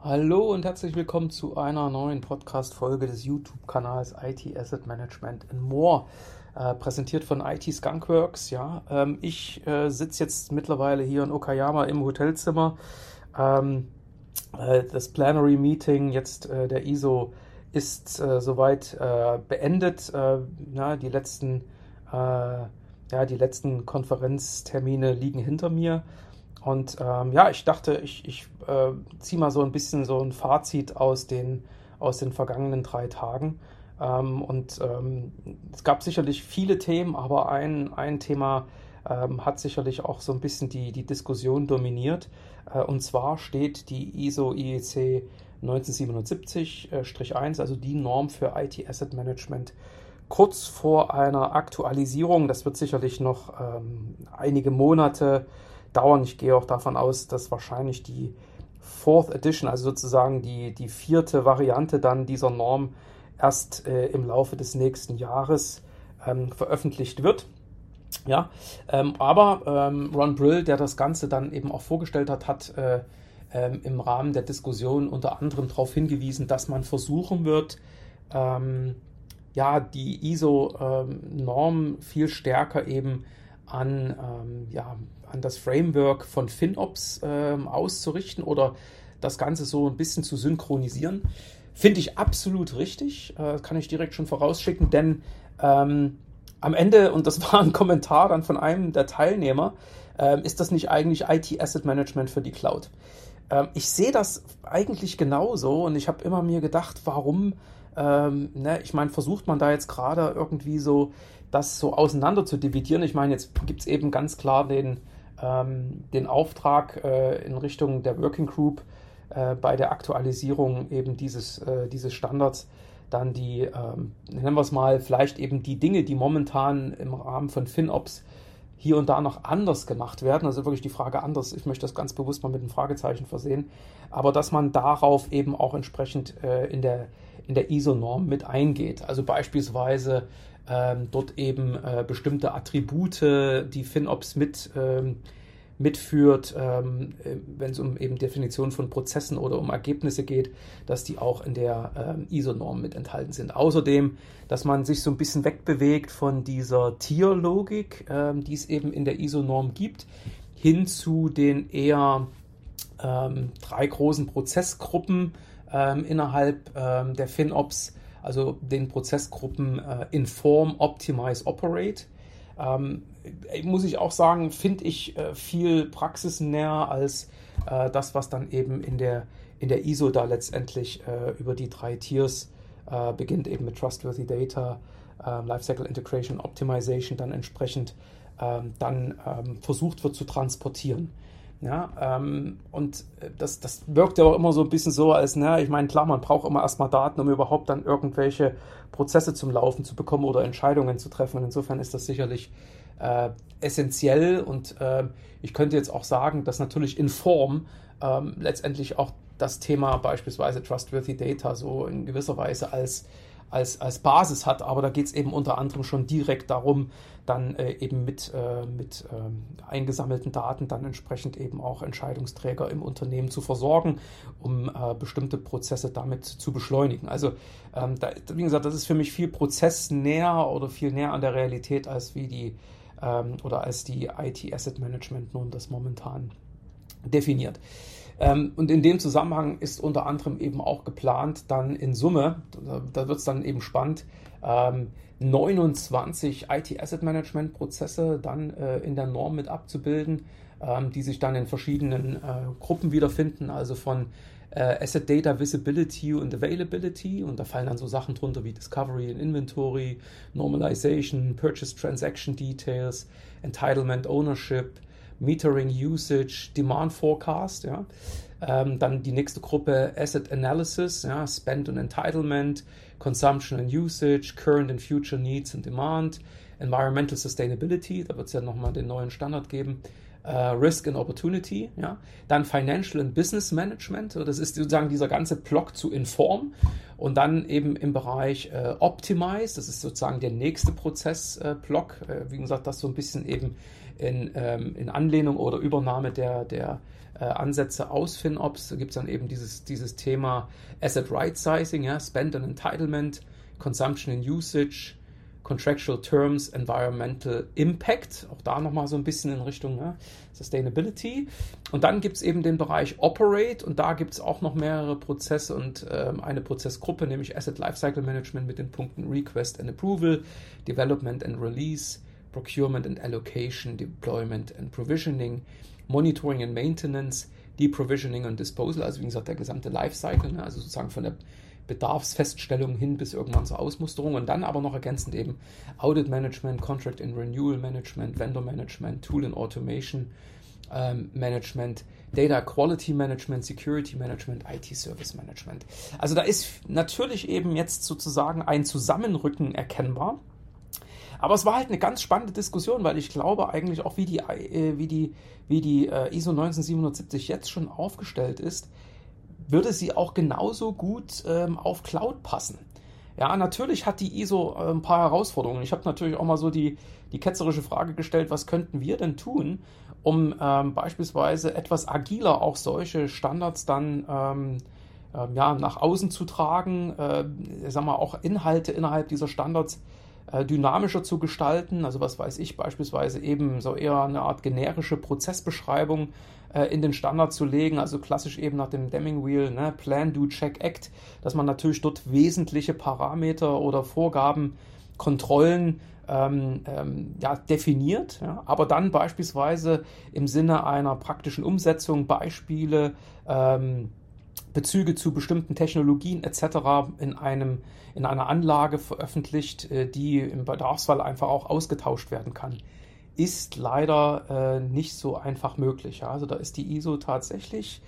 Hallo und herzlich willkommen zu einer neuen Podcast-Folge des YouTube-Kanals IT Asset Management and More, äh, präsentiert von IT Skunkworks. Ja, ähm, ich äh, sitze jetzt mittlerweile hier in Okayama im Hotelzimmer. Ähm, äh, das Plenary Meeting jetzt äh, der ISO ist äh, soweit äh, beendet. na, die letzten ja, die letzten Konferenztermine liegen hinter mir. Und ähm, ja, ich dachte, ich, ich äh, ziehe mal so ein bisschen so ein Fazit aus den, aus den vergangenen drei Tagen. Ähm, und ähm, es gab sicherlich viele Themen, aber ein, ein Thema ähm, hat sicherlich auch so ein bisschen die, die Diskussion dominiert. Äh, und zwar steht die ISO IEC 1977-1, also die Norm für IT Asset Management, kurz vor einer Aktualisierung. Das wird sicherlich noch ähm, einige Monate dauern. Ich gehe auch davon aus, dass wahrscheinlich die Fourth Edition, also sozusagen die, die vierte Variante dann dieser Norm erst äh, im Laufe des nächsten Jahres ähm, veröffentlicht wird. Ja, ähm, aber ähm, Ron Brill, der das Ganze dann eben auch vorgestellt hat, hat äh, ähm, im Rahmen der Diskussion unter anderem darauf hingewiesen, dass man versuchen wird, ähm, ja, die ISO-Norm ähm, viel stärker eben an, ähm, ja, an das Framework von FinOps ähm, auszurichten oder das Ganze so ein bisschen zu synchronisieren. Finde ich absolut richtig, äh, kann ich direkt schon vorausschicken, denn ähm, am Ende, und das war ein Kommentar dann von einem der Teilnehmer, äh, ist das nicht eigentlich IT Asset Management für die Cloud? Ähm, ich sehe das eigentlich genauso und ich habe immer mir gedacht, warum ähm, ne, ich meine, versucht man da jetzt gerade irgendwie so das so auseinander zu dividieren? Ich meine, jetzt gibt es eben ganz klar den, ähm, den Auftrag äh, in Richtung der Working Group äh, bei der Aktualisierung eben dieses, äh, dieses Standards dann die, ähm, nennen wir es mal, vielleicht eben die Dinge, die momentan im Rahmen von FinOps hier und da noch anders gemacht werden. Also wirklich die Frage anders. Ich möchte das ganz bewusst mal mit einem Fragezeichen versehen. Aber dass man darauf eben auch entsprechend äh, in der, in der ISO-Norm mit eingeht. Also beispielsweise ähm, dort eben äh, bestimmte Attribute, die FinOps mit ähm, mitführt, ähm, äh, wenn es um eben Definition von Prozessen oder um Ergebnisse geht, dass die auch in der ähm, ISO-Norm mit enthalten sind. Außerdem, dass man sich so ein bisschen wegbewegt von dieser Tierlogik, ähm, die es eben in der ISO-Norm gibt, hin zu den eher ähm, drei großen Prozessgruppen innerhalb der FinOps, also den Prozessgruppen äh, Inform, Optimize, Operate. Ähm, muss ich auch sagen, finde ich äh, viel praxisnäher als äh, das, was dann eben in der, in der ISO da letztendlich äh, über die drei Tiers äh, beginnt, eben mit Trustworthy Data, ähm, Lifecycle Integration, Optimization dann entsprechend ähm, dann ähm, versucht wird zu transportieren. Ja, ähm, und das, das wirkt ja auch immer so ein bisschen so, als, na, ich meine, klar, man braucht immer erstmal Daten, um überhaupt dann irgendwelche Prozesse zum Laufen zu bekommen oder Entscheidungen zu treffen. Und insofern ist das sicherlich äh, essentiell und äh, ich könnte jetzt auch sagen, dass natürlich in Form ähm, letztendlich auch das Thema beispielsweise Trustworthy Data so in gewisser Weise als als, als Basis hat, aber da geht es eben unter anderem schon direkt darum, dann äh, eben mit, äh, mit ähm, eingesammelten Daten dann entsprechend eben auch Entscheidungsträger im Unternehmen zu versorgen, um äh, bestimmte Prozesse damit zu beschleunigen. Also ähm, da, wie gesagt, das ist für mich viel prozessnäher oder viel näher an der Realität als wie die ähm, oder als die IT Asset Management nun das momentan definiert. Ähm, und in dem Zusammenhang ist unter anderem eben auch geplant, dann in Summe, da, wird es dann eben spannend, ähm, 29 IT Asset Management Prozesse dann äh, in der Norm mit abzubilden, ähm, die sich dann in verschiedenen äh, Gruppen wiederfinden, also von äh, Asset Data Visibility und Availability. Und da fallen dann so Sachen drunter wie Discovery and Inventory, Normalization, Purchase Transaction Details, Entitlement Ownership, Metering Usage, Demand Forecast, ja. Ähm, dann die nächste Gruppe Asset Analysis, ja, Spend und Entitlement, Consumption and Usage, Current and Future Needs and Demand, Environmental Sustainability, da wird es ja nochmal den neuen Standard geben, Uh, Risk and Opportunity, ja. Dann Financial and Business Management, das ist sozusagen dieser ganze Block zu Inform. Und dann eben im Bereich äh, Optimize, das ist sozusagen der nächste Prozessblock, äh, äh, wie gesagt, das so ein bisschen eben in, ähm, in Anlehnung oder Übernahme der, der äh, Ansätze aus FinOps gibt es dann eben dieses, dieses Thema Asset Right Sizing, ja, Spend and Entitlement, Consumption and Usage, Contractual Terms, Environmental Impact, auch da nochmal so ein bisschen in Richtung ne, Sustainability. Und dann gibt es eben den Bereich Operate und da gibt es auch noch mehrere Prozesse und ähm, eine Prozessgruppe, nämlich Asset Lifecycle Management mit den Punkten Request and Approval, Development and Release, Procurement and Allocation, Deployment and Provisioning, Monitoring and Maintenance, Deprovisioning und Disposal, also wie gesagt der gesamte Lifecycle, ne, also sozusagen von der Bedarfsfeststellung hin bis irgendwann zur Ausmusterung und dann aber noch ergänzend eben Audit Management, Contract and Renewal Management, Vendor Management, Tool and Automation ähm, Management, Data Quality Management, Security Management, IT Service Management. Also da ist natürlich eben jetzt sozusagen ein Zusammenrücken erkennbar. Aber es war halt eine ganz spannende Diskussion, weil ich glaube eigentlich auch, wie die, äh, wie die, wie die äh, ISO 19770 jetzt schon aufgestellt ist, würde sie auch genauso gut ähm, auf Cloud passen. Ja, natürlich hat die ISO äh, ein paar Herausforderungen. Ich habe natürlich auch mal so die, die ketzerische Frage gestellt, was könnten wir denn tun, um ähm, beispielsweise etwas agiler auch solche Standards dann ähm, äh, ja, nach außen zu tragen, äh, sagen wir auch Inhalte innerhalb dieser Standards dynamischer zu gestalten. Also was weiß ich, beispielsweise eben so eher eine Art generische Prozessbeschreibung äh, in den Standard zu legen, also klassisch eben nach dem Deming Wheel, ne, Plan, Do, Check, Act, dass man natürlich dort wesentliche Parameter oder Vorgaben, Kontrollen ähm, ähm, ja, definiert, ja, aber dann beispielsweise im Sinne einer praktischen Umsetzung Beispiele, ähm, Bezüge zu bestimmten Technologien etc. in, einem, in einer Anlage veröffentlicht, äh, die im Bedarfsfall einfach auch ausgetauscht werden kann ist leider äh, nicht so einfach möglich. Also da ist die ISO tatsächlich,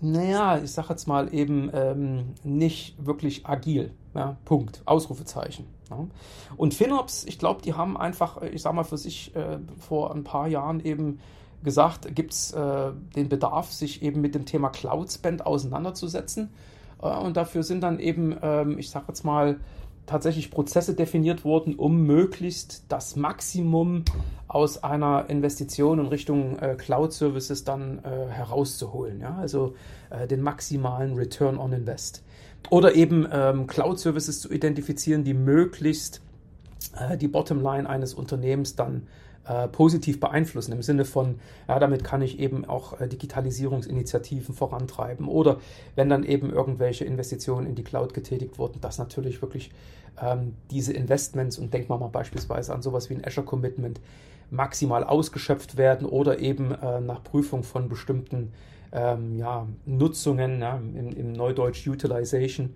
naja, ich sage jetzt mal eben ähm, nicht wirklich agil. Ja? Punkt. Ausrufezeichen. Ja? Und FinOps, ich glaube, die haben einfach, ich sage mal für sich äh, vor ein paar Jahren eben gesagt, gibt es äh, den Bedarf, sich eben mit dem Thema Cloud Spend auseinanderzusetzen. Äh, und dafür sind dann eben, ähm, ich sage jetzt mal, tatsächlich Prozesse definiert wurden, um möglichst das Maximum aus einer Investition in Richtung äh, Cloud-Services dann äh, herauszuholen. Ja? Also äh, den maximalen Return on Invest. Oder eben ähm, Cloud-Services zu identifizieren, die möglichst äh, die Bottomline eines Unternehmens dann äh, positiv beeinflussen, im Sinne von, ja, damit kann ich eben auch äh, Digitalisierungsinitiativen vorantreiben. Oder wenn dann eben irgendwelche Investitionen in die Cloud getätigt wurden, dass natürlich wirklich ähm, diese Investments und denkt man mal beispielsweise an sowas wie ein Azure Commitment maximal ausgeschöpft werden oder eben äh, nach Prüfung von bestimmten ähm, ja, Nutzungen, ja, im, im Neudeutsch Utilization,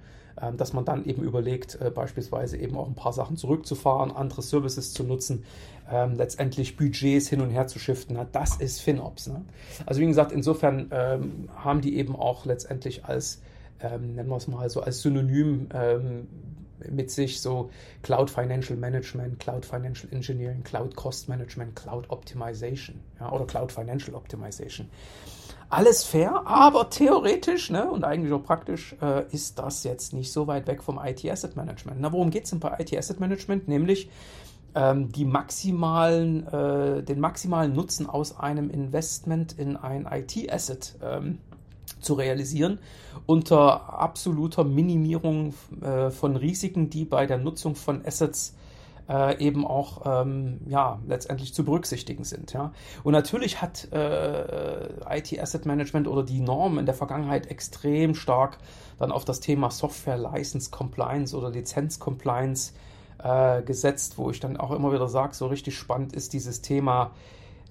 dass man dann eben überlegt, äh, beispielsweise eben auch ein paar Sachen zurückzufahren, andere Services zu nutzen, ähm, letztendlich Budgets hin und her zu shiften. Das ist FinOps. Ne? Also wie gesagt, insofern ähm, haben die eben auch letztendlich als, ähm, nennen wir es mal so, als Synonym ähm, mit sich so Cloud Financial Management, Cloud Financial Engineering, Cloud Cost Management, Cloud Optimization ja, oder Cloud Financial Optimization alles fair, aber theoretisch ne, und eigentlich auch praktisch äh, ist das jetzt nicht so weit weg vom IT Asset Management. Na, worum geht es denn bei IT Asset Management? Nämlich ähm, die maximalen, äh, den maximalen Nutzen aus einem Investment in ein IT Asset ähm, zu realisieren unter absoluter Minimierung äh, von Risiken, die bei der Nutzung von Assets äh, eben auch ähm, ja, letztendlich zu berücksichtigen sind. Ja. Und natürlich hat äh, IT Asset Management oder die Norm in der Vergangenheit extrem stark dann auf das Thema Software License Compliance oder Lizenz Compliance äh, gesetzt, wo ich dann auch immer wieder sage, so richtig spannend ist dieses Thema.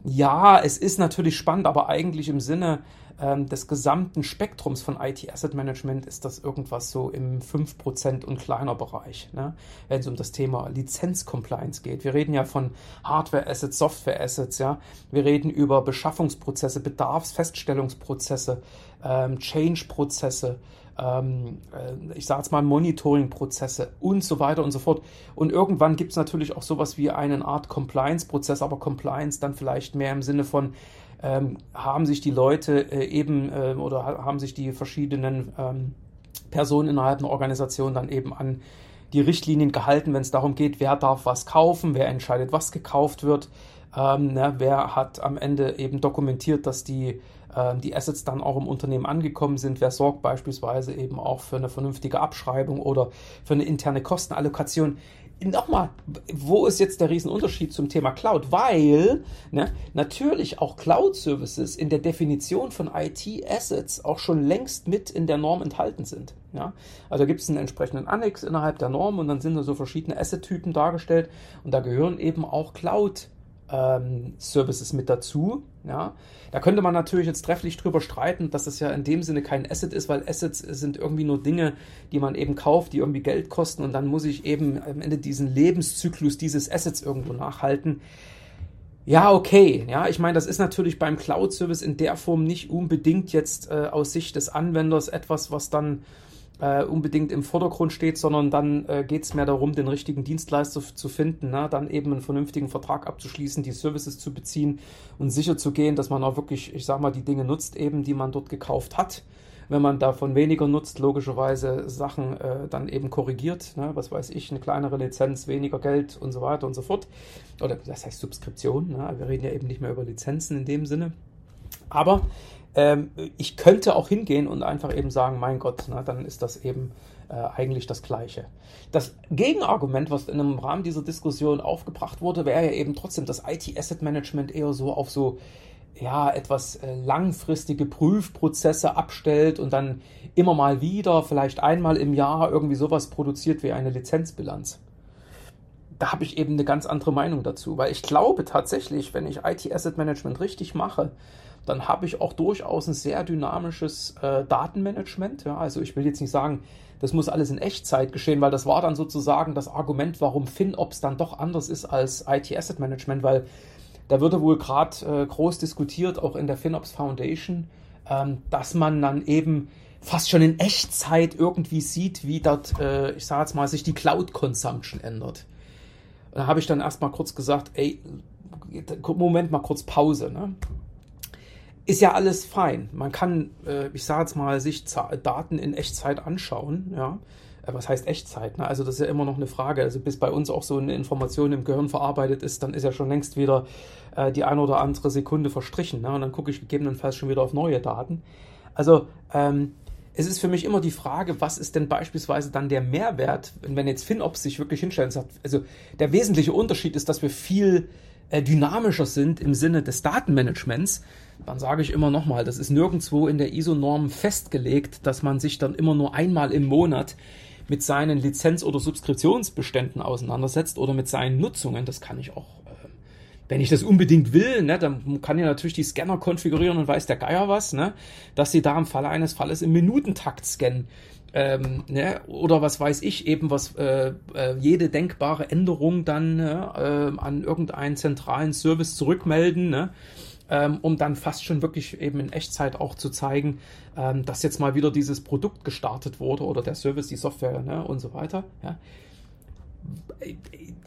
Ja, es ist natürlich spannend, aber eigentlich im Sinne ähm, des gesamten Spektrums von IT Asset Management ist das irgendwas so im 5% und kleiner Bereich, ne? wenn es um das Thema Lizenz-Compliance geht. Wir reden ja von Hardware-Assets, Software-Assets, ja. Wir reden über Beschaffungsprozesse, Bedarfsfeststellungsprozesse, ähm, Change-Prozesse, ähm, äh, ich sage jetzt mal Monitoring-Prozesse und so weiter und so fort. Und irgendwann gibt es natürlich auch sowas wie eine Art Compliance-Prozess, aber Compliance dann vielleicht mehr im Sinne von, ähm, haben sich die Leute äh, eben äh, oder haben sich die verschiedenen ähm, Personen innerhalb einer Organisation dann eben an die Richtlinien gehalten, wenn es darum geht, wer darf was kaufen, wer entscheidet, was gekauft wird, ähm, ne, wer hat am Ende eben dokumentiert, dass die, äh, die Assets dann auch im Unternehmen angekommen sind, wer sorgt beispielsweise eben auch für eine vernünftige Abschreibung oder für eine interne Kostenallokation nochmal, wo ist jetzt der Riesenunterschied zum Thema Cloud? Weil ne, natürlich auch Cloud-Services in der Definition von IT-Assets auch schon längst mit in der Norm enthalten sind. Ja? Also gibt es einen entsprechenden Annex innerhalb der Norm und dann sind da so verschiedene Asset-Typen dargestellt und da gehören eben auch Cloud- ähm, Services mit dazu. Ja, da könnte man natürlich jetzt trefflich drüber streiten, dass es ja in dem Sinne kein Asset ist, weil Assets sind irgendwie nur Dinge, die man eben kauft, die irgendwie Geld kosten und dann muss ich eben am Ende diesen Lebenszyklus dieses Assets irgendwo nachhalten. Ja, okay. Ja, ich meine, das ist natürlich beim Cloud-Service in der Form nicht unbedingt jetzt äh, aus Sicht des Anwenders etwas, was dann äh, unbedingt im Vordergrund steht, sondern dann äh, geht es mehr darum, den richtigen Dienstleister zu finden, ne? dann eben einen vernünftigen Vertrag abzuschließen, die Services zu beziehen und sicher zu gehen, dass man auch wirklich, ich sag mal, die Dinge nutzt, eben, die man dort gekauft hat. Wenn man davon weniger nutzt, logischerweise Sachen äh, dann eben korrigiert, ne? was weiß ich, eine kleinere Lizenz, weniger Geld und so weiter und so fort. Oder das heißt Subskription, ne? wir reden ja eben nicht mehr über Lizenzen in dem Sinne. Aber ähm, ich könnte auch hingehen und einfach eben sagen, mein Gott, na, dann ist das eben äh, eigentlich das Gleiche. Das Gegenargument, was in einem Rahmen dieser Diskussion aufgebracht wurde, wäre ja eben trotzdem, dass IT-Asset Management eher so auf so ja, etwas äh, langfristige Prüfprozesse abstellt und dann immer mal wieder, vielleicht einmal im Jahr irgendwie sowas produziert wie eine Lizenzbilanz. Da habe ich eben eine ganz andere Meinung dazu, weil ich glaube tatsächlich, wenn ich IT-Asset Management richtig mache, dann habe ich auch durchaus ein sehr dynamisches äh, Datenmanagement. Ja, also ich will jetzt nicht sagen, das muss alles in Echtzeit geschehen, weil das war dann sozusagen das Argument, warum FinOps dann doch anders ist als IT Asset Management, weil da würde wohl gerade äh, groß diskutiert, auch in der FinOps Foundation, ähm, dass man dann eben fast schon in Echtzeit irgendwie sieht, wie dort, äh, ich sage jetzt mal, sich die Cloud Consumption ändert. Und da habe ich dann erstmal kurz gesagt, ey, Moment mal kurz Pause. Ne? Ist ja alles fein. Man kann, äh, ich sage jetzt mal, sich Daten in Echtzeit anschauen, ja. Äh, was heißt Echtzeit? Ne? Also das ist ja immer noch eine Frage. Also bis bei uns auch so eine Information im Gehirn verarbeitet ist, dann ist ja schon längst wieder äh, die eine oder andere Sekunde verstrichen. Ne? Und dann gucke ich gegebenenfalls schon wieder auf neue Daten. Also ähm, es ist für mich immer die Frage, was ist denn beispielsweise dann der Mehrwert, wenn jetzt FinOps sich wirklich hinstellt und sagt, also der wesentliche Unterschied ist, dass wir viel äh, dynamischer sind im Sinne des Datenmanagements, dann sage ich immer nochmal, das ist nirgendwo in der ISO-Norm festgelegt, dass man sich dann immer nur einmal im Monat mit seinen Lizenz- oder Subskriptionsbeständen auseinandersetzt oder mit seinen Nutzungen. Das kann ich auch, äh, wenn ich das unbedingt will, ne, dann kann ich natürlich die Scanner konfigurieren und weiß der Geier was, ne, dass sie da im Falle eines Falles im Minutentakt scannen. Ähm, ne, oder was weiß ich eben, was äh, äh, jede denkbare Änderung dann ne, äh, an irgendeinen zentralen Service zurückmelden. Ne? ähm, um dann fast schon wirklich eben in Echtzeit auch zu zeigen, ähm, dass jetzt mal wieder dieses Produkt gestartet wurde oder der Service, die Software ne, und so weiter. Ja.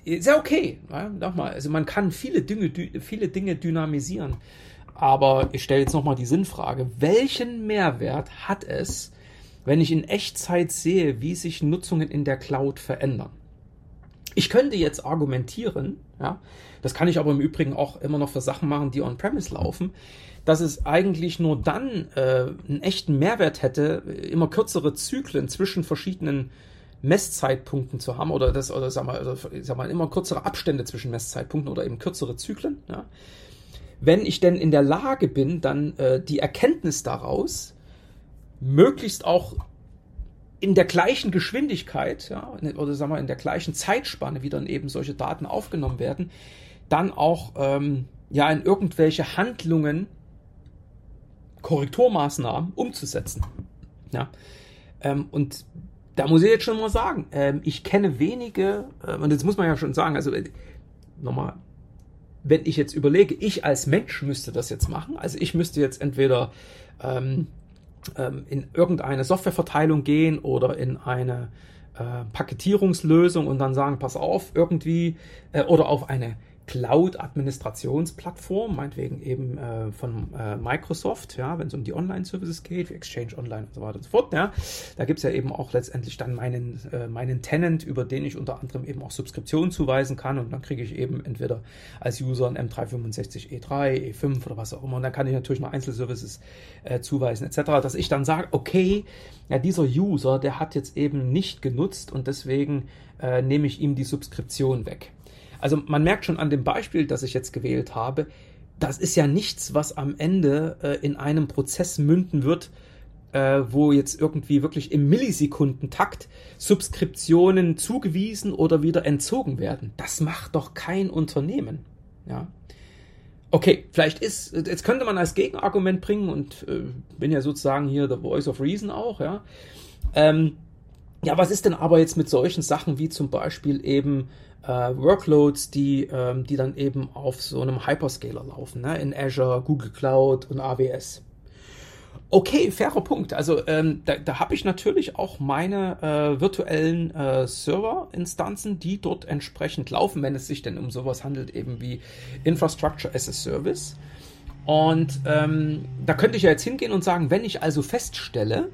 Ist ja okay. Ja, nochmal, also man kann viele Dinge, viele Dinge dynamisieren. Aber ich stelle jetzt nochmal die Sinnfrage. Welchen Mehrwert hat es, wenn ich in Echtzeit sehe, wie sich Nutzungen in der Cloud verändern? Ich könnte jetzt argumentieren, ja, das kann ich aber im Übrigen auch immer noch für Sachen machen, die on-premise laufen, dass es eigentlich nur dann äh, einen echten Mehrwert hätte, immer kürzere Zyklen zwischen verschiedenen Messzeitpunkten zu haben oder das oder sag mal, also, sag mal immer kürzere Abstände zwischen Messzeitpunkten oder eben kürzere Zyklen. Ja. Wenn ich denn in der Lage bin, dann äh, die Erkenntnis daraus möglichst auch in der gleichen Geschwindigkeit, ja, oder sagen wir in der gleichen Zeitspanne, wie dann eben solche Daten aufgenommen werden, dann auch ähm, ja in irgendwelche Handlungen, Korrekturmaßnahmen umzusetzen. Ja. Ähm, und da muss ich jetzt schon mal sagen, ähm, ich kenne wenige, äh, und jetzt muss man ja schon sagen, also äh, nochmal, wenn ich jetzt überlege, ich als Mensch müsste das jetzt machen, also ich müsste jetzt entweder ähm, ähm, in irgendeine Softwareverteilung gehen oder in eine äh, Paketierungslösung und dann sagen, pass auf, irgendwie, äh, oder auf eine Cloud-Administrationsplattform, meinetwegen eben äh, von äh, Microsoft, ja, wenn es um die Online-Services geht, wie Exchange Online und so weiter und so fort. Ja. Da gibt es ja eben auch letztendlich dann meinen, äh, meinen Tenant, über den ich unter anderem eben auch Subskriptionen zuweisen kann und dann kriege ich eben entweder als User ein M365 E3, E5 oder was auch immer und dann kann ich natürlich noch Einzelservices äh, zuweisen etc., dass ich dann sage, okay, ja, dieser User, der hat jetzt eben nicht genutzt und deswegen äh, nehme ich ihm die Subskription weg. Also man merkt schon an dem Beispiel, das ich jetzt gewählt habe, das ist ja nichts, was am Ende äh, in einem Prozess münden wird, äh, wo jetzt irgendwie wirklich im Millisekundentakt Subskriptionen zugewiesen oder wieder entzogen werden. Das macht doch kein Unternehmen. Ja. Okay, vielleicht ist, jetzt könnte man als Gegenargument bringen und äh, bin ja sozusagen hier the voice of reason auch, ja. Ähm, ja, was ist denn aber jetzt mit solchen Sachen wie zum Beispiel eben äh, Workloads, die, ähm, die dann eben auf so einem Hyperscaler laufen, ne? in Azure, Google Cloud und AWS? Okay, fairer Punkt. Also ähm, da, da habe ich natürlich auch meine äh, virtuellen äh, Serverinstanzen, die dort entsprechend laufen, wenn es sich denn um sowas handelt, eben wie Infrastructure as a Service. Und ähm, da könnte ich ja jetzt hingehen und sagen, wenn ich also feststelle,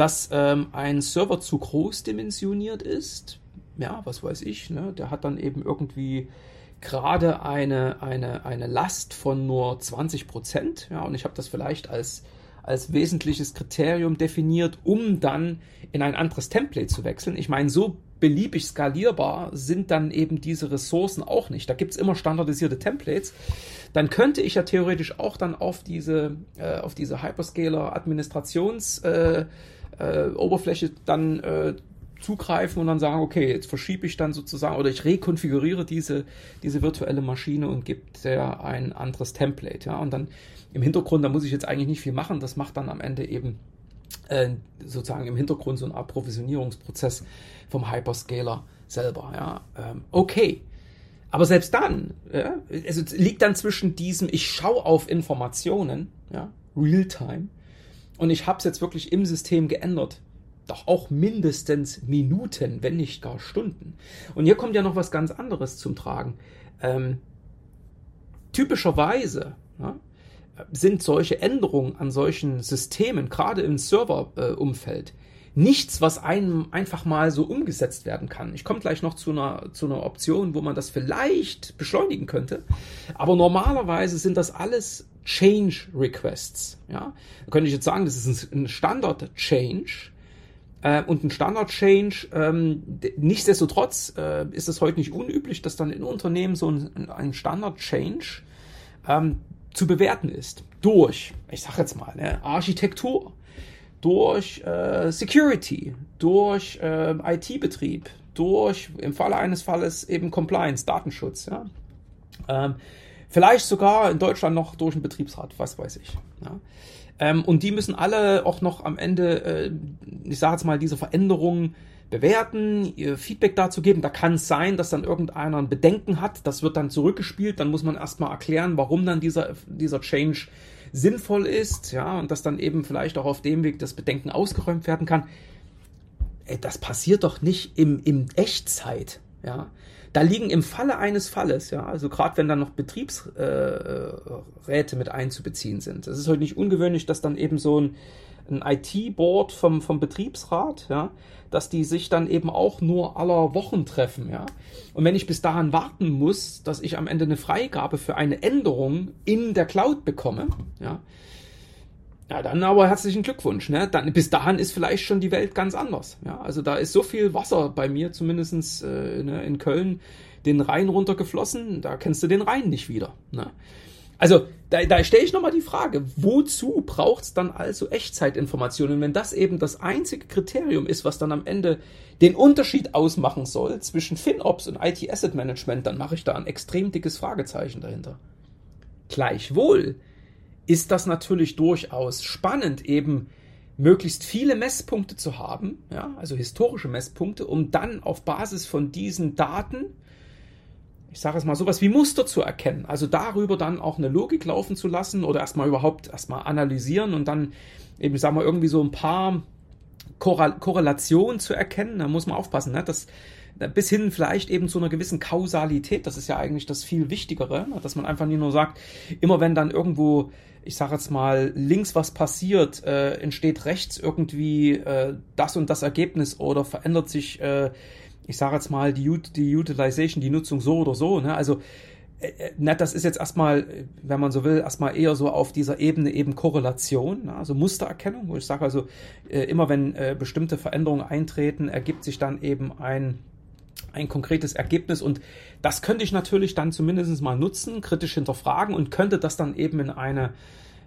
dass ähm, ein Server zu groß dimensioniert ist, ja, was weiß ich, ne, der hat dann eben irgendwie gerade eine, eine, eine Last von nur 20 Prozent, ja, und ich habe das vielleicht als, als wesentliches Kriterium definiert, um dann in ein anderes Template zu wechseln. Ich meine, so beliebig skalierbar sind dann eben diese Ressourcen auch nicht. Da gibt es immer standardisierte Templates. Dann könnte ich ja theoretisch auch dann auf diese, äh, auf diese Hyperscaler-Administrations- äh, äh, Oberfläche dann äh, zugreifen und dann sagen, okay, jetzt verschiebe ich dann sozusagen oder ich rekonfiguriere diese, diese virtuelle Maschine und gebe der ein anderes Template. Ja? Und dann im Hintergrund, da muss ich jetzt eigentlich nicht viel machen, das macht dann am Ende eben äh, sozusagen im Hintergrund so ein Approvisionierungsprozess vom Hyperscaler selber. Ja? Ähm, okay. Aber selbst dann, ja, also liegt dann zwischen diesem, ich schaue auf Informationen, ja, Realtime, und ich habe es jetzt wirklich im System geändert. Doch auch mindestens Minuten, wenn nicht gar Stunden. Und hier kommt ja noch was ganz anderes zum Tragen. Ähm, typischerweise ja, sind solche Änderungen an solchen Systemen, gerade im Serverumfeld, nichts, was einem einfach mal so umgesetzt werden kann. Ich komme gleich noch zu einer, zu einer Option, wo man das vielleicht beschleunigen könnte. Aber normalerweise sind das alles Change Requests. Ja? Da könnte ich jetzt sagen, das ist ein Standard Change. Äh, und ein Standard Change, ähm, nichtsdestotrotz äh, ist es heute nicht unüblich, dass dann in Unternehmen so ein, Standard Change ähm, zu bewerten ist. Durch, ich sage jetzt mal, ne, Architektur, durch äh, Security, durch IT-Betrieb, durch im Falle eines Falles eben Compliance, Datenschutz. Ähm, Vielleicht sogar in Deutschland noch durch einen Betriebsrat, was weiß ich. Ja. Ähm, und die müssen alle auch noch am Ende, äh, ich sage jetzt mal, diese Veränderungen bewerten, ihr Feedback dazu geben. Da kann es sein, dass dann irgendeiner ein Bedenken hat, das wird dann zurückgespielt, dann muss man erstmal erklären, warum dann dieser, dieser Change sinnvoll ist, ja, und dass dann eben vielleicht auch auf dem Weg das Bedenken ausgeräumt werden kann. Ey, das passiert doch nicht im, im Echtzeit, ja. Da liegen im Falle eines Falles, ja, also gerade wenn dann noch Betriebsräte mit einzubeziehen sind. Es ist heute nicht ungewöhnlich, dass dann eben so ein, ein IT-Board vom, vom Betriebsrat, ja, dass die sich dann eben auch nur aller Wochen treffen, ja. Und wenn ich bis dahin warten muss, dass ich am Ende eine Freigabe für eine Änderung in der Cloud bekomme, ja, ja, dann aber herzlichen Glückwunsch. Ne? Dann, bis dahin ist vielleicht schon die Welt ganz anders. Ja? Also da ist so viel Wasser bei mir, zumindest äh, ne, in Köln, den Rhein runtergeflossen. Da kennst du den Rhein nicht wieder. Ne? Also da, da stelle ich nochmal die Frage, wozu braucht es dann also Echtzeitinformationen? Wenn das eben das einzige Kriterium ist, was dann am Ende den Unterschied ausmachen soll zwischen FinOps und IT Asset Management, dann mache ich da ein extrem dickes Fragezeichen dahinter. Gleichwohl ist das natürlich durchaus spannend, eben möglichst viele Messpunkte zu haben, ja, also historische Messpunkte, um dann auf Basis von diesen Daten, ich sage es mal, sowas wie Muster zu erkennen, also darüber dann auch eine Logik laufen zu lassen oder erstmal überhaupt erstmal analysieren und dann eben, sagen wir, irgendwie so ein paar Korrelationen zu erkennen. Da muss man aufpassen, ne? dass bis hin vielleicht eben zu einer gewissen Kausalität. Das ist ja eigentlich das viel Wichtigere, ne? dass man einfach nicht nur sagt, immer wenn dann irgendwo, ich sage jetzt mal, links was passiert, äh, entsteht rechts irgendwie äh, das und das Ergebnis oder verändert sich, äh, ich sage jetzt mal, die, die Utilization, die Nutzung so oder so. Ne? Also äh, äh, na, das ist jetzt erstmal, wenn man so will, erstmal eher so auf dieser Ebene eben Korrelation, ne? also Mustererkennung, wo ich sage also, äh, immer wenn äh, bestimmte Veränderungen eintreten, ergibt sich dann eben ein ein konkretes Ergebnis. Und das könnte ich natürlich dann zumindest mal nutzen, kritisch hinterfragen und könnte das dann eben in eine,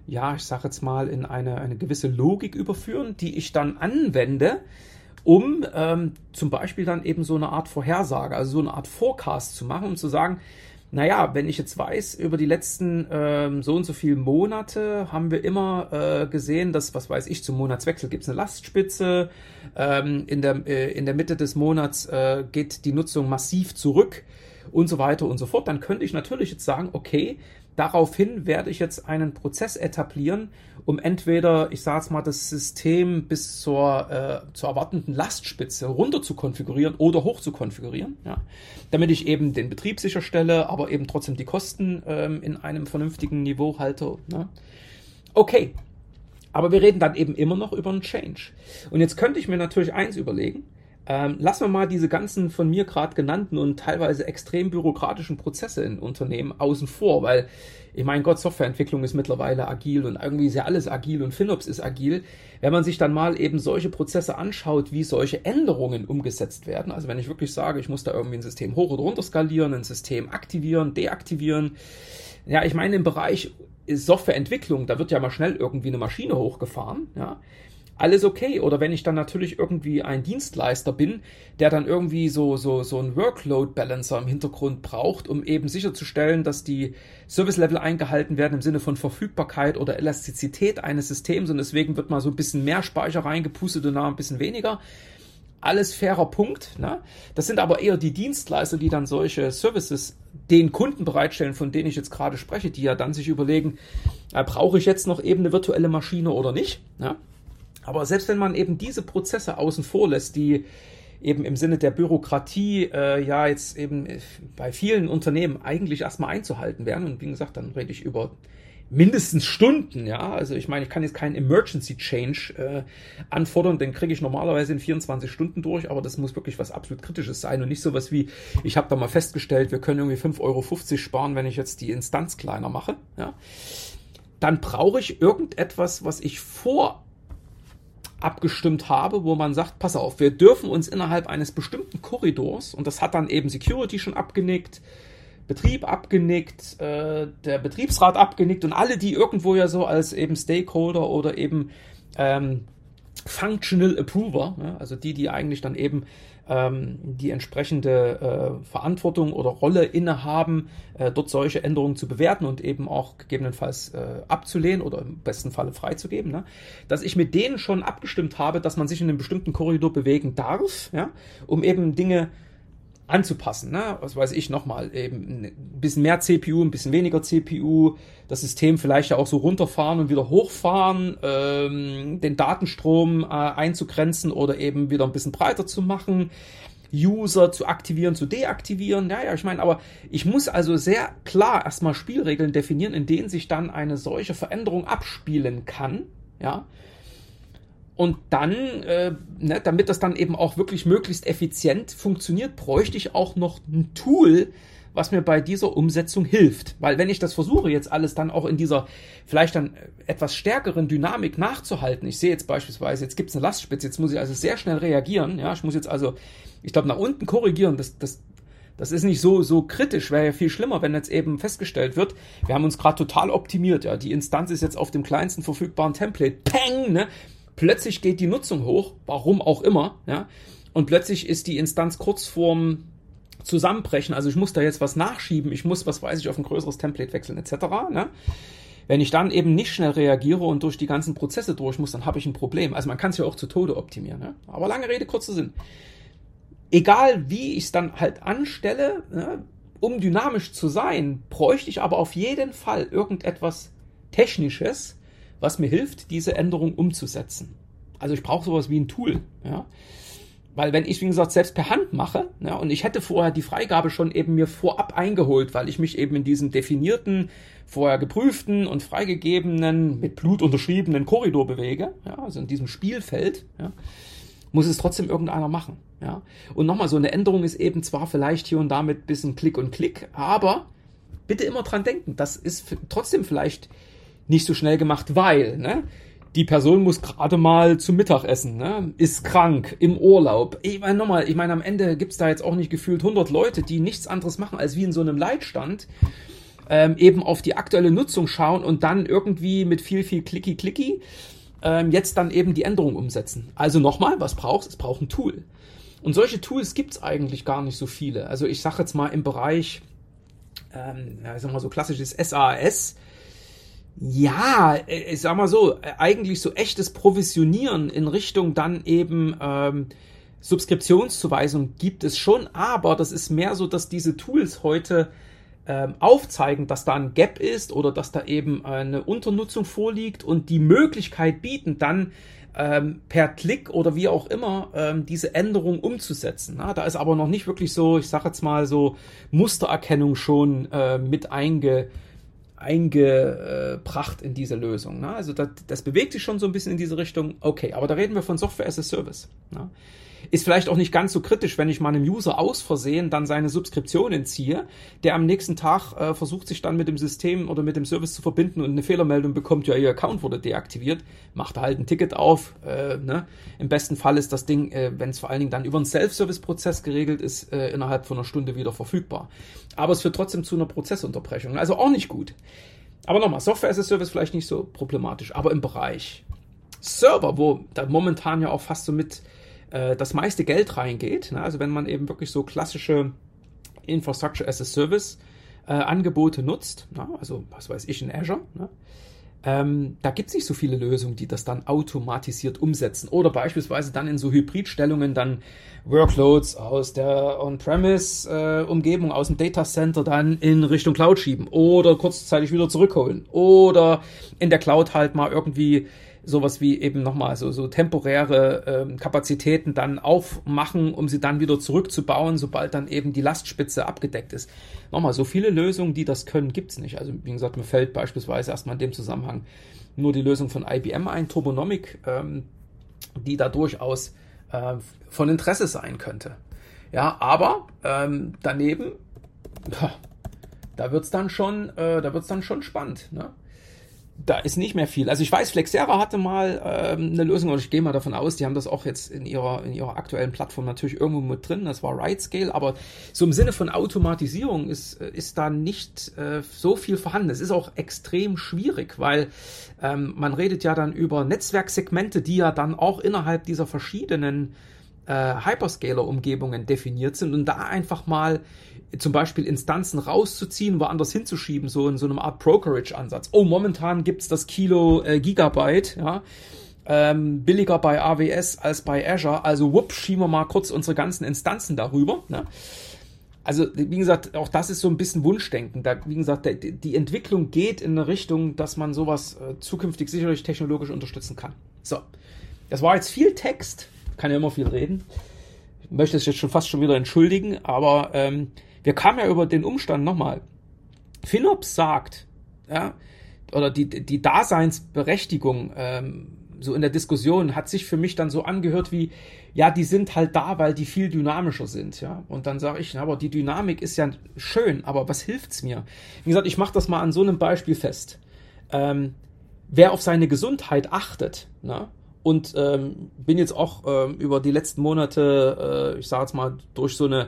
ja, ich sage jetzt mal, in eine, eine gewisse Logik überführen, die ich dann anwende, um ähm, zum Beispiel dann eben so eine Art Vorhersage, also so eine Art Forecast zu machen, um zu sagen, naja, wenn ich jetzt weiß, über die letzten ähm, so und so viele Monate haben wir immer äh, gesehen, dass, was weiß ich, zum Monatswechsel gibt es eine Lastspitze, ähm, in, der, äh, in der Mitte des Monats äh, geht die Nutzung massiv zurück und so weiter und so fort, dann könnte ich natürlich jetzt sagen, okay, Daraufhin werde ich jetzt einen Prozess etablieren, um entweder, ich sage es mal, das System bis zur, äh, zur erwartenden Lastspitze runter zu konfigurieren oder hoch zu konfigurieren, ja, damit ich eben den Betrieb sicherstelle, aber eben trotzdem die Kosten ähm, in einem vernünftigen Niveau halte. Ne? Okay, aber wir reden dann eben immer noch über einen Change. Und jetzt könnte ich mir natürlich eins überlegen, ähm, lassen wir mal diese ganzen von mir gerade genannten und teilweise extrem bürokratischen Prozesse in Unternehmen außen vor, weil ich meine Gott, Softwareentwicklung ist mittlerweile agil und irgendwie ist ja alles agil und FinOps ist agil. Wenn man sich dann mal eben solche Prozesse anschaut, wie solche Änderungen umgesetzt werden, also wenn ich wirklich sage, ich muss da irgendwie ein System hoch oder runter skalieren, ein System aktivieren, deaktivieren, ja, ich meine im Bereich Softwareentwicklung, da wird ja mal schnell irgendwie eine Maschine hochgefahren, ja alles okay. Oder wenn ich dann natürlich irgendwie ein Dienstleister bin, der dann irgendwie so, so, so einen Workload-Balancer im Hintergrund braucht, um eben sicherzustellen, dass die Service-Level eingehalten werden im Sinne von Verfügbarkeit oder Elastizität eines Systems und deswegen wird mal so ein bisschen mehr Speicher reingepustet und da ein bisschen weniger. Alles fairer Punkt. Ne? Das sind aber eher die Dienstleister, die dann solche Services den Kunden bereitstellen, von denen ich jetzt gerade spreche, die ja dann sich überlegen, äh, brauche ich jetzt noch eben eine virtuelle Maschine oder nicht? Ja? Aber selbst wenn man eben diese Prozesse außen vor lässt, die eben im Sinne der Bürokratie äh, ja jetzt eben bei vielen Unternehmen eigentlich erstmal einzuhalten wären. Und wie gesagt, dann rede ich über mindestens Stunden, ja. Also ich meine, ich kann jetzt keinen Emergency Change äh, anfordern, den kriege ich normalerweise in 24 Stunden durch, aber das muss wirklich was absolut Kritisches sein und nicht sowas wie, ich habe da mal festgestellt, wir können irgendwie 5,50 Euro sparen, wenn ich jetzt die Instanz kleiner mache, ja. Dann brauche ich irgendetwas, was ich vor abgestimmt habe, wo man sagt, pass auf, wir dürfen uns innerhalb eines bestimmten Korridors, und das hat dann eben Security schon abgenickt, Betrieb abgenickt, äh, der Betriebsrat abgenickt und alle, die irgendwo ja so als eben Stakeholder oder eben ähm, Functional Approver, ja, also die, die eigentlich dann eben ähm, die entsprechende äh, Verantwortung oder Rolle innehaben, äh, dort solche Änderungen zu bewerten und eben auch gegebenenfalls äh, abzulehnen oder im besten Falle freizugeben, ne? dass ich mit denen schon abgestimmt habe, dass man sich in einem bestimmten Korridor bewegen darf, ja? um eben Dinge anzupassen. Ne? Was weiß ich nochmal, eben ein bisschen mehr CPU, ein bisschen weniger CPU, das System vielleicht ja auch so runterfahren und wieder hochfahren, ähm, den Datenstrom äh, einzugrenzen oder eben wieder ein bisschen breiter zu machen. User zu aktivieren, zu deaktivieren. Ja, ja, ich meine, aber ich muss also sehr klar erstmal Spielregeln definieren, in denen sich dann eine solche Veränderung abspielen kann. Ja, und dann, äh, ne, damit das dann eben auch wirklich möglichst effizient funktioniert, bräuchte ich auch noch ein Tool, was mir bei dieser Umsetzung hilft. Weil wenn ich das versuche, jetzt alles dann auch in dieser vielleicht dann etwas stärkeren Dynamik nachzuhalten, ich sehe jetzt beispielsweise, jetzt gibt es eine Lastspitze, jetzt muss ich also sehr schnell reagieren, ja, ich muss jetzt also, ich glaube, nach unten korrigieren, das, das, das ist nicht so, so kritisch, wäre ja viel schlimmer, wenn jetzt eben festgestellt wird, wir haben uns gerade total optimiert, ja, die Instanz ist jetzt auf dem kleinsten verfügbaren Template, peng, ne, Plötzlich geht die Nutzung hoch, warum auch immer, ja, und plötzlich ist die Instanz kurz vorm Zusammenbrechen. Also ich muss da jetzt was nachschieben, ich muss, was weiß ich, auf ein größeres Template wechseln, etc. Ne? Wenn ich dann eben nicht schnell reagiere und durch die ganzen Prozesse durch muss, dann habe ich ein Problem. Also man kann es ja auch zu Tode optimieren. Ne? Aber lange Rede, kurzer Sinn. Egal wie ich es dann halt anstelle, ne, um dynamisch zu sein, bräuchte ich aber auf jeden Fall irgendetwas Technisches, was mir hilft, diese Änderung umzusetzen. Also ich brauche sowas wie ein Tool. Ja? weil wenn ich, wie gesagt, selbst per Hand mache, ja, und ich hätte vorher die Freigabe schon eben mir vorab eingeholt, weil ich mich eben in diesem definierten, vorher geprüften und freigegebenen, mit Blut unterschriebenen Korridor bewege, ja, also in diesem Spielfeld, ja, muss es trotzdem irgendeiner machen. Ja. Und nochmal, so eine Änderung ist eben zwar vielleicht hier und da mit bisschen Klick und Klick, aber bitte immer dran denken, das ist trotzdem vielleicht nicht so schnell gemacht, weil, ne? die Person muss gerade mal zum Mittagessen, ne? ist krank, im Urlaub. Ich meine nochmal, ich meine, am Ende gibt's da jetzt auch nicht gefühlt 100 Leute, die nichts anderes machen, als wie in so einem Leitstand ähm, eben auf die aktuelle Nutzung schauen und dann irgendwie mit viel, viel Klicki-Klicki ähm, jetzt dann eben die Änderung umsetzen. Also nochmal, was brauchst Es braucht ein Tool. Und solche Tools gibt's eigentlich gar nicht so viele. Also ich sage jetzt mal im Bereich, ähm, ja, ich sag mal so klassisches SAS, ja, äh, ich sag mal so, äh, eigentlich so echtes Provisionieren in Richtung dann eben ähm, Subskriptionszuweisung gibt es schon, aber das ist mehr so, dass diese Tools heute ähm, aufzeigen, dass da ein Gap ist oder dass da eben eine Unternutzung vorliegt und die Möglichkeit bieten, dann ähm, per Klick oder wie auch immer ähm, diese Änderung umzusetzen. Na, da ist aber noch nicht wirklich so, ich sage jetzt mal so Mustererkennung schon äh, mit einge eingebracht in diese Lösung. Ne? Also das, das, bewegt sich schon so ein bisschen in diese Richtung. Okay, aber da reden wir von Software as a Service. Ne? Ist vielleicht auch nicht ganz so kritisch, wenn ich meinem User aus Versehen dann seine Subskription entziehe, der am nächsten Tag äh, versucht sich dann mit dem System oder mit dem Service zu verbinden und eine Fehlermeldung bekommt, ja, ihr Account wurde deaktiviert, macht halt ein Ticket auf. Äh, ne? Im besten Fall ist das Ding, äh, wenn es vor allen Dingen dann über einen Self-Service-Prozess geregelt ist, äh, innerhalb von einer Stunde wieder verfügbar. Aber es führt trotzdem zu einer Prozessunterbrechung. Also auch nicht gut. Aber nochmal, Software as a Service vielleicht nicht so problematisch, aber im Bereich Server, wo da momentan ja auch fast so mit äh, das meiste Geld reingeht. Ne? Also wenn man eben wirklich so klassische Infrastructure as a Service äh, Angebote nutzt, ne? also was weiß ich in Azure, ne? ähm, da gibt es nicht so viele Lösungen, die das dann automatisiert umsetzen. Oder beispielsweise dann in so Hybridstellungen dann Workloads aus der On-Premise-Umgebung, äh, aus dem Data Center dann in Richtung Cloud schieben oder kurzzeitig wieder zurückholen. Oder in der Cloud halt mal irgendwie sowas wie eben nochmal so, so temporäre ähm, Kapazitäten dann aufmachen, um sie dann wieder zurückzubauen, sobald dann eben die Lastspitze abgedeckt ist. Nochmal, so viele Lösungen, die das können, gibt's nicht. Also wie gesagt, mir fällt beispielsweise erstmal in dem Zusammenhang nur die Lösung von IBM ein, Turbonomic, ähm, die da durchaus äh, von Interesse sein könnte. Ja, aber ähm, daneben, da wird's dann schon, äh, da wird's dann schon spannend. Ne? Da ist nicht mehr viel. Also ich weiß, Flexera hatte mal ähm, eine Lösung, und ich gehe mal davon aus, die haben das auch jetzt in ihrer, in ihrer aktuellen Plattform natürlich irgendwo mit drin. Das war RightScale, aber so im Sinne von Automatisierung ist, äh, ist da nicht äh, so viel vorhanden. Es ist auch extrem schwierig, weil ähm, man redet ja dann über Netzwerksegmente, die ja dann auch innerhalb dieser verschiedenen äh, Hyperscaler-Umgebungen definiert sind und da einfach mal zum Beispiel Instanzen rauszuziehen, woanders hinzuschieben, so in so einem Art Brokerage-Ansatz. Oh, momentan gibt's das Kilo äh, Gigabyte, ja, ähm, billiger bei AWS als bei Azure, also whoop, schieben wir mal kurz unsere ganzen Instanzen darüber. Ne? Also, wie gesagt, auch das ist so ein bisschen Wunschdenken. Da, wie gesagt, der, die Entwicklung geht in eine Richtung, dass man sowas äh, zukünftig sicherlich technologisch unterstützen kann. So, das war jetzt viel Text, kann ja immer viel reden. Ich möchte es jetzt schon fast schon wieder entschuldigen, aber ähm, wir kamen ja über den Umstand nochmal. FinOps sagt, ja, oder die, die Daseinsberechtigung ähm, so in der Diskussion hat sich für mich dann so angehört wie, ja, die sind halt da, weil die viel dynamischer sind, ja. Und dann sage ich, aber die Dynamik ist ja schön, aber was hilft's mir? Wie gesagt, ich mache das mal an so einem Beispiel fest. Ähm, wer auf seine Gesundheit achtet, ne? und ähm, bin jetzt auch ähm, über die letzten Monate, äh, ich sage jetzt mal, durch so eine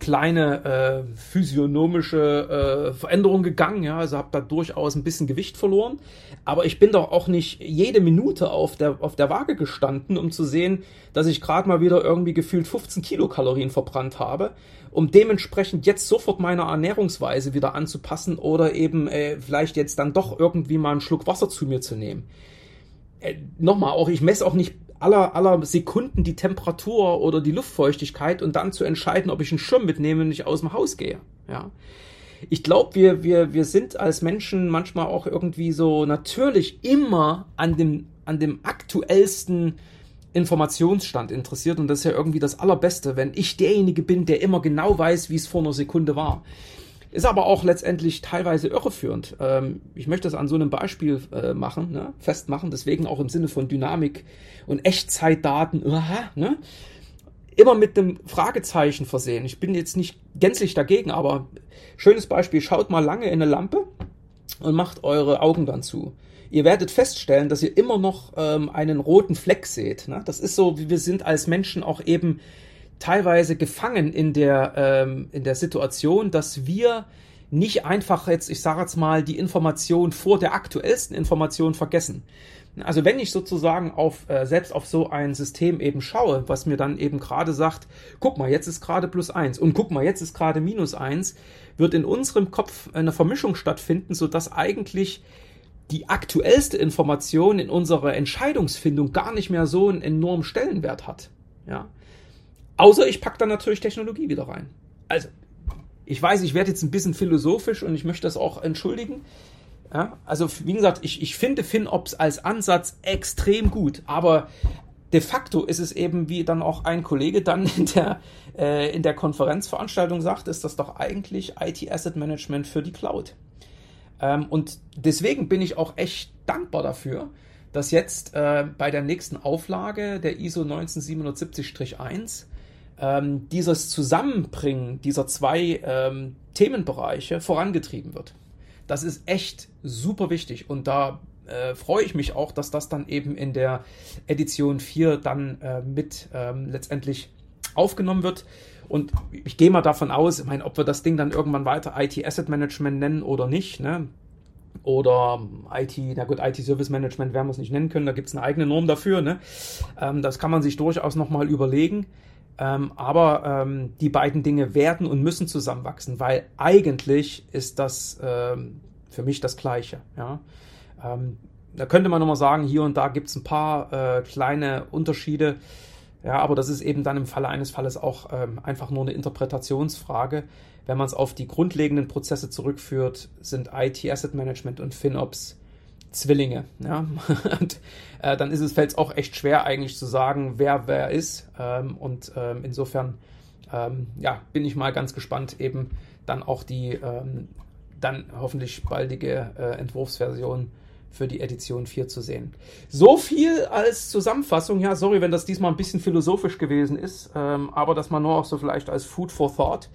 kleine äh, physiognomische äh, Veränderung gegangen. Ja, also habe da durchaus ein bisschen Gewicht verloren. Aber ich bin doch auch nicht jede Minute auf der, auf der Waage gestanden, um zu sehen, dass ich gerade mal wieder irgendwie gefühlt 15 Kilokalorien verbrannt habe, um dementsprechend jetzt sofort meine Ernährungsweise wieder anzupassen oder eben äh, vielleicht jetzt dann doch irgendwie mal einen Schluck Wasser zu mir zu nehmen. Äh, Nochmal, auch ich messe auch nicht aller, aller Sekunden die Temperatur oder die Luftfeuchtigkeit und dann zu entscheiden, ob ich einen Schirm mitnehme und nicht aus dem Haus gehe. Ja. Ich glaube, wir, wir, wir sind als Menschen manchmal auch irgendwie so natürlich immer an dem, an dem aktuellsten Informationsstand interessiert und das ist ja irgendwie das Allerbeste, wenn ich derjenige bin, der immer genau weiß, wie es vor einer Sekunde war. Ist aber auch letztendlich teilweise irreführend. Ähm, ich möchte das an so einem Beispiel äh, machen, ne? festmachen, deswegen auch im Sinne von Dynamik und Echtzeitdaten, aha, ne? immer mit einem Fragezeichen versehen. Ich bin jetzt nicht gänzlich dagegen, aber schönes Beispiel, schaut mal lange in eine Lampe und macht eure Augen dann zu. Ihr werdet feststellen, dass ihr immer noch ähm, einen roten Fleck seht. Ne? Das ist so, wie wir sind als Menschen auch eben teilweise gefangen in der, ähm, in der Situation, dass wir nicht einfach jetzt, ich sage jetzt mal, die Information vor der aktuellsten Information vergessen. Also wenn ich sozusagen auf äh, selbst auf so ein System eben schaue, was mir dann eben gerade sagt, guck mal, jetzt ist gerade plus eins und guck mal, jetzt ist gerade minus eins, wird in unserem Kopf eine Vermischung stattfinden, so dass eigentlich die aktuellste Information in unserer Entscheidungsfindung gar nicht mehr so einen enormen Stellenwert hat. Ja. Außer ich packe dann natürlich Technologie wieder rein. Also, ich weiß, ich werde jetzt ein bisschen philosophisch und ich möchte das auch entschuldigen. Ja, also, wie gesagt, ich, ich finde FinOps als Ansatz extrem gut, aber de facto ist es eben, wie dann auch ein Kollege dann in der, äh, in der Konferenzveranstaltung sagt, ist das doch eigentlich IT Asset Management für die Cloud. Ähm, und deswegen bin ich auch echt dankbar dafür, dass jetzt äh, bei der nächsten Auflage der ISO 19770-1 ähm, dieses Zusammenbringen dieser zwei ähm, Themenbereiche vorangetrieben wird. Das ist echt super wichtig und da äh, freue ich mich auch, dass das dann eben in der Edition 4 dann äh, mit ähm, letztendlich aufgenommen wird. Und ich gehe mal davon aus, ich meine, ob wir das Ding dann irgendwann weiter IT Asset Management nennen oder nicht, ne? Oder IT, na gut, IT Service Management werden wir es nicht nennen können, da gibt es eine eigene Norm dafür, ne? Ähm, das kann man sich durchaus nochmal überlegen. Ähm, aber ähm, die beiden Dinge werden und müssen zusammenwachsen, weil eigentlich ist das ähm, für mich das Gleiche. Ja? Ähm, da könnte man nochmal sagen, hier und da gibt es ein paar äh, kleine Unterschiede. Ja, aber das ist eben dann im Falle eines Falles auch ähm, einfach nur eine Interpretationsfrage. Wenn man es auf die grundlegenden Prozesse zurückführt, sind IT Asset Management und FinOps Zwillinge. Ja? und äh, dann ist es fällt auch echt schwer eigentlich zu sagen, wer wer ist. Ähm, und ähm, insofern ähm, ja, bin ich mal ganz gespannt, eben dann auch die ähm, dann hoffentlich baldige äh, Entwurfsversion für die Edition 4 zu sehen. So viel als Zusammenfassung. Ja, sorry, wenn das diesmal ein bisschen philosophisch gewesen ist, ähm, aber das mal nur auch so vielleicht als Food for Thought.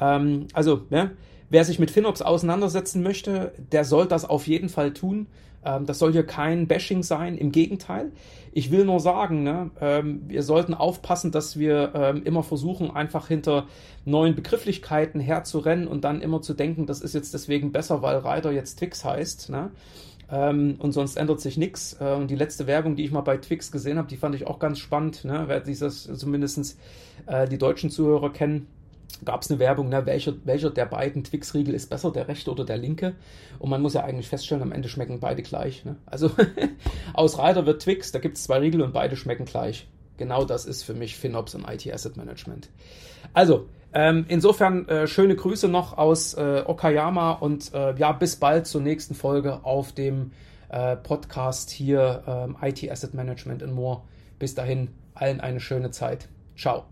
Ähm, also, ja, wer sich mit FinOps auseinandersetzen möchte, der soll das auf jeden Fall tun. Ähm, das soll hier kein Bashing sein, im Gegenteil. Ich will nur sagen, ne, ähm, wir sollten aufpassen, dass wir ähm, immer versuchen, einfach hinter neuen Begrifflichkeiten herzurennen und dann immer zu denken, das ist jetzt deswegen besser, weil Rider jetzt Twix heißt. Ne? Ähm, und sonst ändert sich nichts. Äh, und die letzte Werbung, die ich mal bei Twix gesehen habe, die fand ich auch ganz spannend. Ne? Wer dieses zumindest äh, die deutschen Zuhörer kennen, gab es eine Werbung, ne, welcher, welcher der beiden Twix-Riegel ist besser, der rechte oder der linke? Und man muss ja eigentlich feststellen, am Ende schmecken beide gleich. Ne? Also aus Reiter wird Twix, da gibt es zwei Riegel und beide schmecken gleich. Genau das ist für mich FinOps und IT Asset Management. Also, ähm, insofern äh, schöne Grüße noch aus äh, Okayama und äh, ja, bis bald zur nächsten Folge auf dem äh, Podcast hier ähm, IT Asset Management in More. Bis dahin, allen eine schöne Zeit. Ciao.